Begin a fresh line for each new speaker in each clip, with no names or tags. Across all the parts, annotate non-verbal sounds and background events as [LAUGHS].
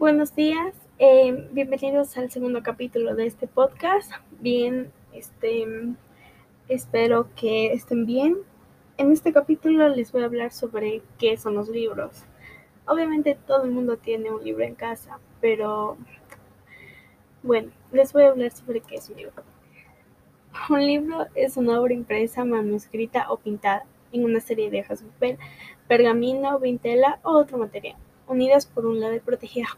Buenos días, eh, bienvenidos al segundo capítulo de este podcast. Bien, este, espero que estén bien. En este capítulo les voy a hablar sobre qué son los libros. Obviamente todo el mundo tiene un libro en casa, pero bueno, les voy a hablar sobre qué es un libro. Un libro es una obra impresa, manuscrita o pintada en una serie de hojas de papel, pergamino, vintela o otro material, unidas por un lado y protegidas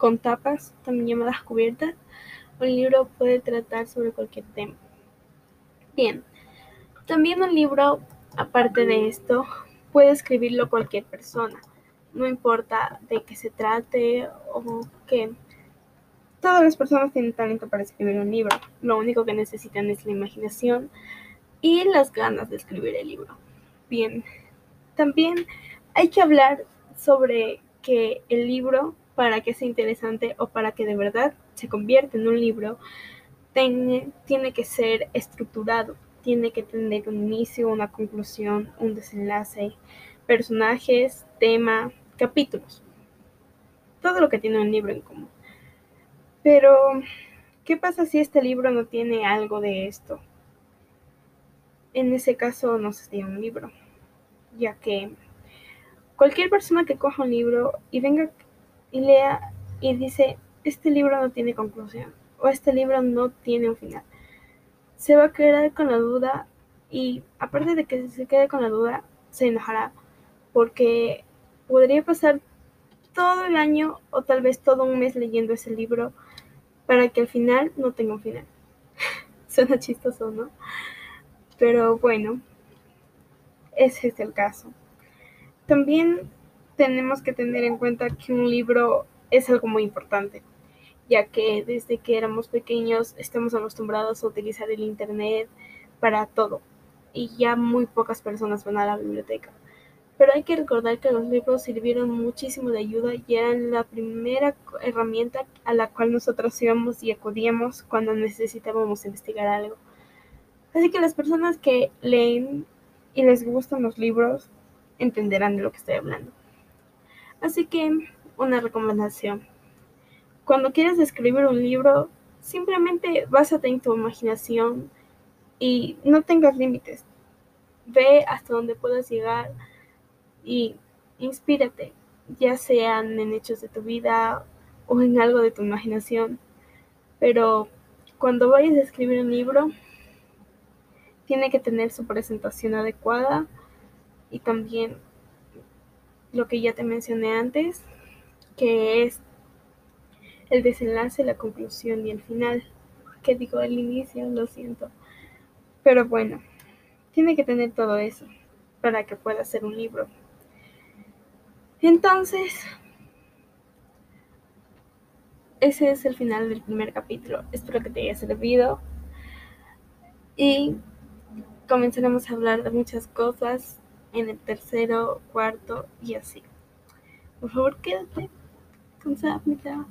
con tapas, también llamadas cubiertas. Un libro puede tratar sobre cualquier tema. Bien, también un libro, aparte de esto, puede escribirlo cualquier persona. No importa de qué se trate o qué. Todas las personas tienen talento para escribir un libro. Lo único que necesitan es la imaginación y las ganas de escribir el libro. Bien, también hay que hablar sobre que el libro para que sea interesante o para que de verdad se convierta en un libro, tiene, tiene que ser estructurado, tiene que tener un inicio, una conclusión, un desenlace, personajes, tema, capítulos. Todo lo que tiene un libro en común. Pero, ¿qué pasa si este libro no tiene algo de esto? En ese caso no sería un libro, ya que cualquier persona que coja un libro y venga y lea y dice, este libro no tiene conclusión o este libro no tiene un final. Se va a quedar con la duda y aparte de que se quede con la duda, se enojará porque podría pasar todo el año o tal vez todo un mes leyendo ese libro para que al final no tenga un final. [LAUGHS] Suena chistoso, ¿no? Pero bueno, ese es el caso. También tenemos que tener en cuenta que un libro es algo muy importante, ya que desde que éramos pequeños estamos acostumbrados a utilizar el Internet para todo y ya muy pocas personas van a la biblioteca. Pero hay que recordar que los libros sirvieron muchísimo de ayuda y eran la primera herramienta a la cual nosotros íbamos y acudíamos cuando necesitábamos investigar algo. Así que las personas que leen y les gustan los libros entenderán de lo que estoy hablando. Así que, una recomendación. Cuando quieras escribir un libro, simplemente básate en tu imaginación y no tengas límites. Ve hasta donde puedas llegar y inspírate, ya sean en hechos de tu vida o en algo de tu imaginación. Pero cuando vayas a escribir un libro, tiene que tener su presentación adecuada y también lo que ya te mencioné antes, que es el desenlace, la conclusión y el final. Que digo el inicio, lo siento. Pero bueno, tiene que tener todo eso para que pueda ser un libro. Entonces, ese es el final del primer capítulo. Espero que te haya servido. Y comenzaremos a hablar de muchas cosas en el tercero, cuarto y así. Por favor, quédate con Sapnita.